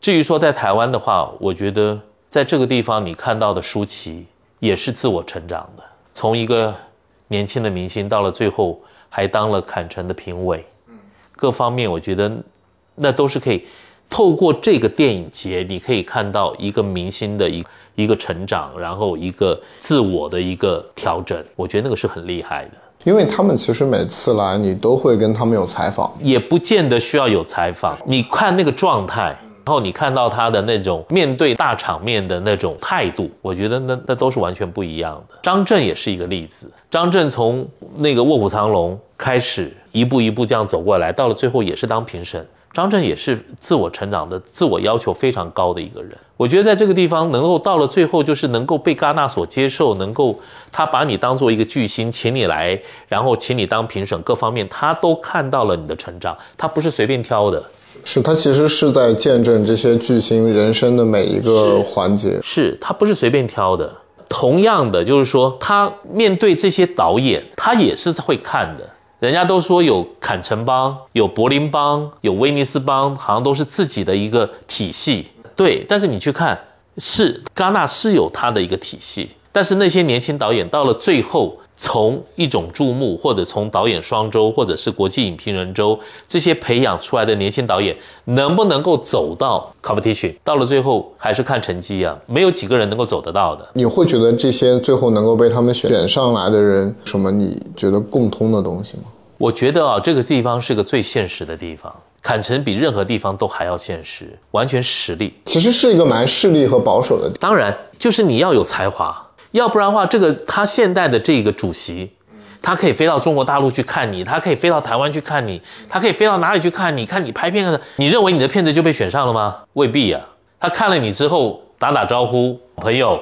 至于说在台湾的话，我觉得在这个地方你看到的舒淇也是自我成长的，从一个年轻的明星到了最后。还当了坎城的评委，各方面我觉得那都是可以透过这个电影节，你可以看到一个明星的一一个成长，然后一个自我的一个调整，我觉得那个是很厉害的。因为他们其实每次来，你都会跟他们有采访，也不见得需要有采访，你看那个状态。然后你看到他的那种面对大场面的那种态度，我觉得那那都是完全不一样的。张震也是一个例子，张震从那个《卧虎藏龙》开始，一步一步这样走过来，到了最后也是当评审。张震也是自我成长的、自我要求非常高的一个人。我觉得在这个地方能够到了最后，就是能够被戛纳所接受，能够他把你当做一个巨星，请你来，然后请你当评审，各方面他都看到了你的成长，他不是随便挑的。是他其实是在见证这些巨星人生的每一个环节，是他不是随便挑的。同样的，就是说他面对这些导演，他也是会看的。人家都说有坎城帮、有柏林帮、有威尼斯帮，好像都是自己的一个体系。对，但是你去看，是戛纳是有他的一个体系，但是那些年轻导演到了最后。从一种注目，或者从导演双周，或者是国际影评人周这些培养出来的年轻导演，能不能够走到 competition？到了最后还是看成绩啊，没有几个人能够走得到的。你会觉得这些最后能够被他们选上来的人，什么你觉得共通的东西吗？我觉得啊，这个地方是个最现实的地方，坎城比任何地方都还要现实，完全实力。其实是一个蛮势利和保守的。当然，就是你要有才华。要不然的话，这个他现在的这个主席，他可以飞到中国大陆去看你，他可以飞到台湾去看你，他可以飞到哪里去看你？看你拍片的，你认为你的片子就被选上了吗？未必呀、啊。他看了你之后打打招呼，朋友，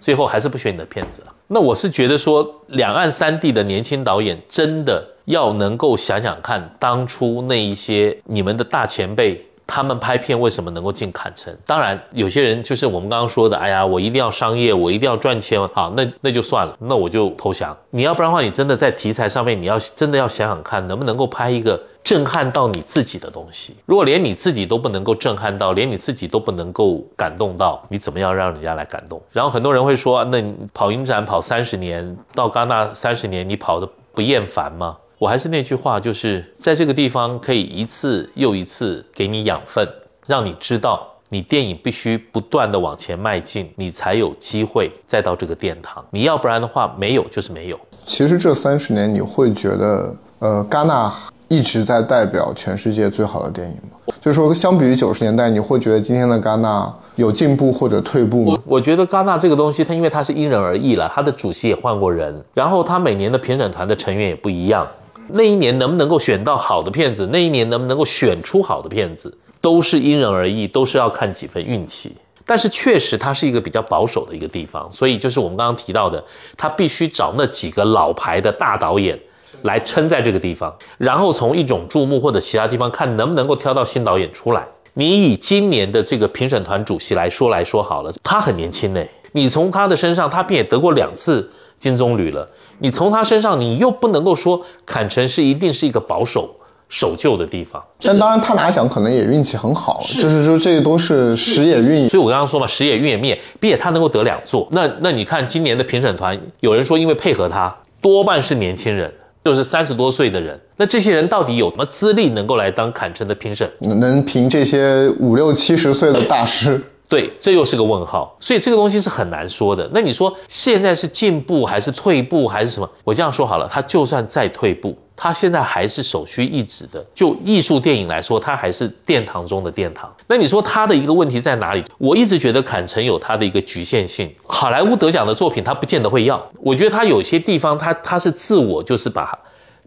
最后还是不选你的片子了。那我是觉得说，两岸三地的年轻导演真的要能够想想看，当初那一些你们的大前辈。他们拍片为什么能够进坎城？当然，有些人就是我们刚刚说的，哎呀，我一定要商业，我一定要赚钱，好，那那就算了，那我就投降。你要不然的话，你真的在题材上面，你要真的要想想看，能不能够拍一个震撼到你自己的东西。如果连你自己都不能够震撼到，连你自己都不能够感动到，你怎么样让人家来感动？然后很多人会说，那跑影展跑三十年，到戛纳三十年，你跑的不厌烦吗？我还是那句话，就是在这个地方可以一次又一次给你养分，让你知道你电影必须不断的往前迈进，你才有机会再到这个殿堂。你要不然的话，没有就是没有。其实这三十年，你会觉得，呃，戛纳一直在代表全世界最好的电影吗？就是说，相比于九十年代，你会觉得今天的戛纳有进步或者退步吗？我觉得戛纳这个东西，它因为它是因人而异了，它的主席也换过人，然后它每年的评审团的成员也不一样。那一年能不能够选到好的片子，那一年能不能够选出好的片子，都是因人而异，都是要看几分运气。但是确实，它是一个比较保守的一个地方，所以就是我们刚刚提到的，他必须找那几个老牌的大导演来撑在这个地方，然后从一种注目或者其他地方看能不能够挑到新导演出来。你以今年的这个评审团主席来说来说好了，他很年轻呢，你从他的身上，他并也得过两次。金棕榈了。你从他身上，你又不能够说坎城是一定是一个保守守旧的地方。但当然，他拿奖可能也运气很好，就是说这都是时也运。所以我刚刚说嘛，时也运也灭，并且他能够得两座。那那你看今年的评审团，有人说因为配合他，多半是年轻人，就是三十多岁的人。那这些人到底有什么资历能够来当坎城的评审？能评这些五六七十岁的大师？对，这又是个问号，所以这个东西是很难说的。那你说现在是进步还是退步还是什么？我这样说好了，他就算再退步，他现在还是首屈一指的。就艺术电影来说，他还是殿堂中的殿堂。那你说他的一个问题在哪里？我一直觉得坎城有他的一个局限性。好莱坞得奖的作品，他不见得会要。我觉得他有些地方，他他是自我，就是把，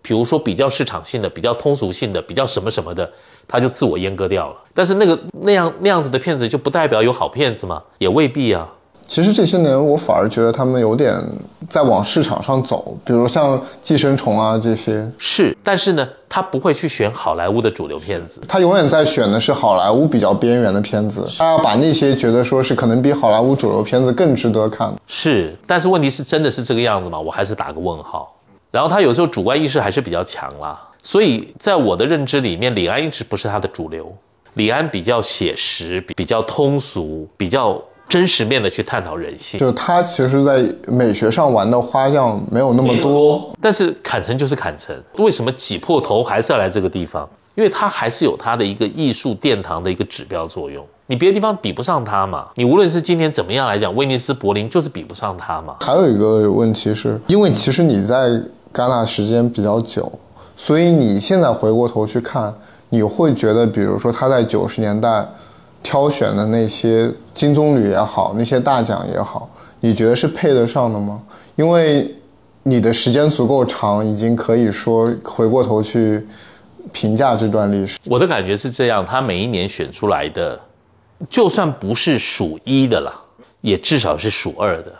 比如说比较市场性的、比较通俗性的、比较什么什么的。他就自我阉割掉了，但是那个那样那样子的片子就不代表有好片子吗？也未必啊。其实这些年我反而觉得他们有点在往市场上走，比如像《寄生虫》啊这些。是，但是呢，他不会去选好莱坞的主流片子，他永远在选的是好莱坞比较边缘的片子，他要把那些觉得说是可能比好莱坞主流片子更值得看。是，但是问题是真的是这个样子吗？我还是打个问号。然后他有时候主观意识还是比较强啦。所以在我的认知里面，李安一直不是他的主流。李安比较写实，比较通俗，比较真实面的去探讨人性。就他其实，在美学上玩的花样没有那么多。但是坎城就是坎城，为什么挤破头还是要来这个地方？因为他还是有他的一个艺术殿堂的一个指标作用。你别的地方比不上他嘛？你无论是今天怎么样来讲，威尼斯、柏林就是比不上他嘛。还有一个问题是，因为其实你在戛纳时间比较久。所以你现在回过头去看，你会觉得，比如说他在九十年代挑选的那些金棕榈也好，那些大奖也好，你觉得是配得上的吗？因为你的时间足够长，已经可以说回过头去评价这段历史。我的感觉是这样，他每一年选出来的，就算不是数一的了，也至少是数二的，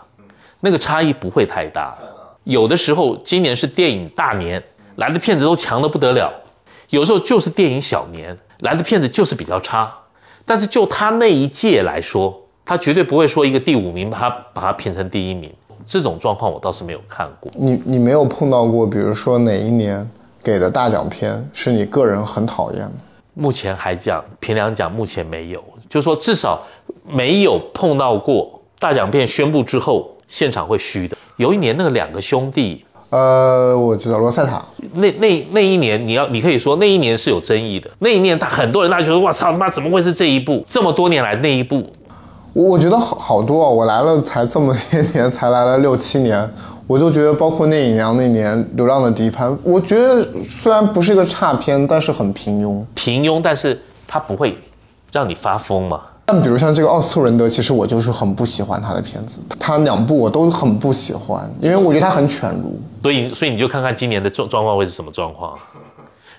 那个差异不会太大。有的时候，今年是电影大年。来的片子都强的不得了，有时候就是电影小年来的片子就是比较差，但是就他那一届来说，他绝对不会说一个第五名把他把他评成第一名，这种状况我倒是没有看过。你你没有碰到过，比如说哪一年给的大奖片是你个人很讨厌的？目前还讲评两奖，目前没有，就说至少没有碰到过大奖片宣布之后现场会虚的。有一年那个两个兄弟。呃，我知道罗塞塔那那那一年，你要你可以说那一年是有争议的。那一年他很多人大家觉得，我操他妈怎么会是这一部？这么多年来那一部，我我觉得好好多啊。我来了才这么些年，才来了六七年，我就觉得包括聂隐娘那年《流浪的迪潘》，我觉得虽然不是一个差片，但是很平庸。平庸，但是它不会让你发疯嘛。但比如像这个奥斯特伦德，其实我就是很不喜欢他的片子，他两部我都很不喜欢，因为我觉得他很犬儒。所以，所以你就看看今年的状状况会是什么状况？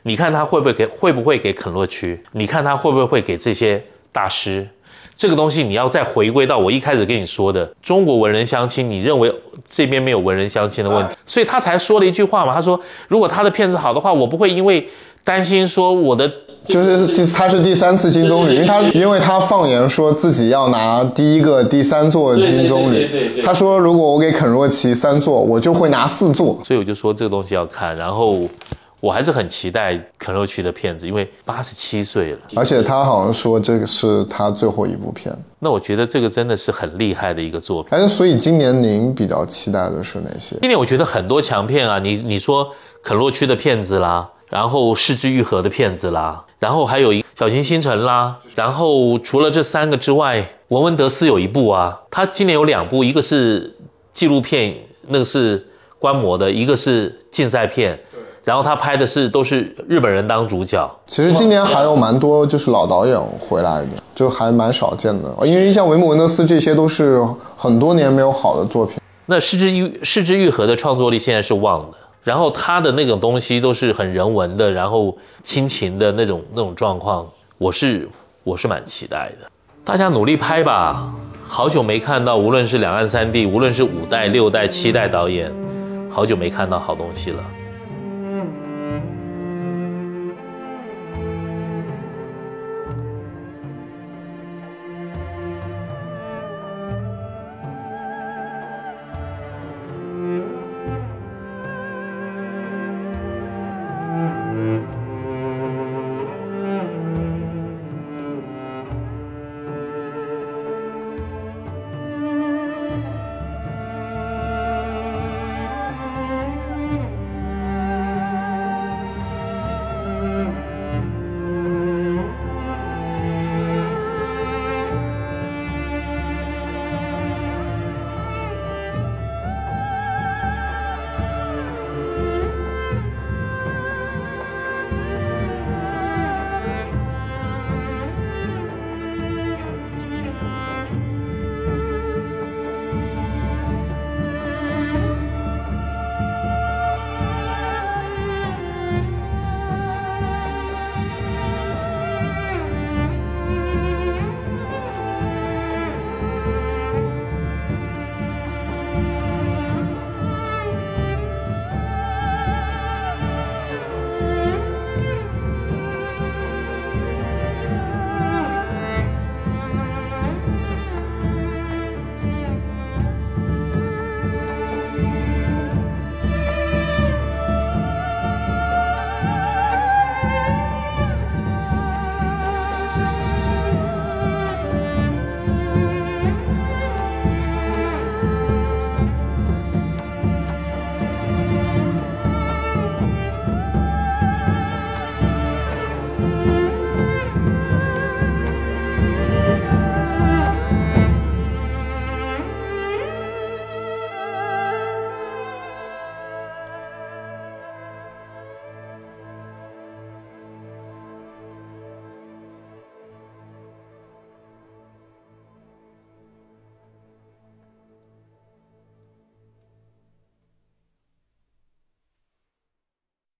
你看他会不会给会不会给肯洛区？你看他会不会会给这些大师？这个东西你要再回归到我一开始跟你说的中国文人相亲，你认为这边没有文人相亲的问题，所以他才说了一句话嘛，他说如果他的片子好的话，我不会因为担心说我的。就是第他是第三次金棕榈，因为他因为他放言说自己要拿第一个第三座金棕榈，他说如果我给肯若奇三座，我就会拿四座。所以我就说这个东西要看，然后我还是很期待肯若奇的片子，因为八十七岁了，而且他好像说这个是他最后一部片。那我觉得这个真的是很厉害的一个作品。但是所以今年您比较期待的是哪些？今年我觉得很多强片啊，你你说肯若区的片子啦。然后失之愈合的片子啦，然后还有一小行星辰啦，然后除了这三个之外，文文德斯有一部啊，他今年有两部，一个是纪录片，那个是观摩的，一个是竞赛片，然后他拍的是都是日本人当主角。其实今年还有蛮多就是老导演回来的，就还蛮少见的，因为像维姆文德斯这些都是很多年没有好的作品。那失之愈失之愈合的创作力现在是旺的。然后他的那种东西都是很人文的，然后亲情的那种那种状况，我是我是蛮期待的。大家努力拍吧，好久没看到，无论是两岸三地，无论是五代、六代、七代导演，好久没看到好东西了。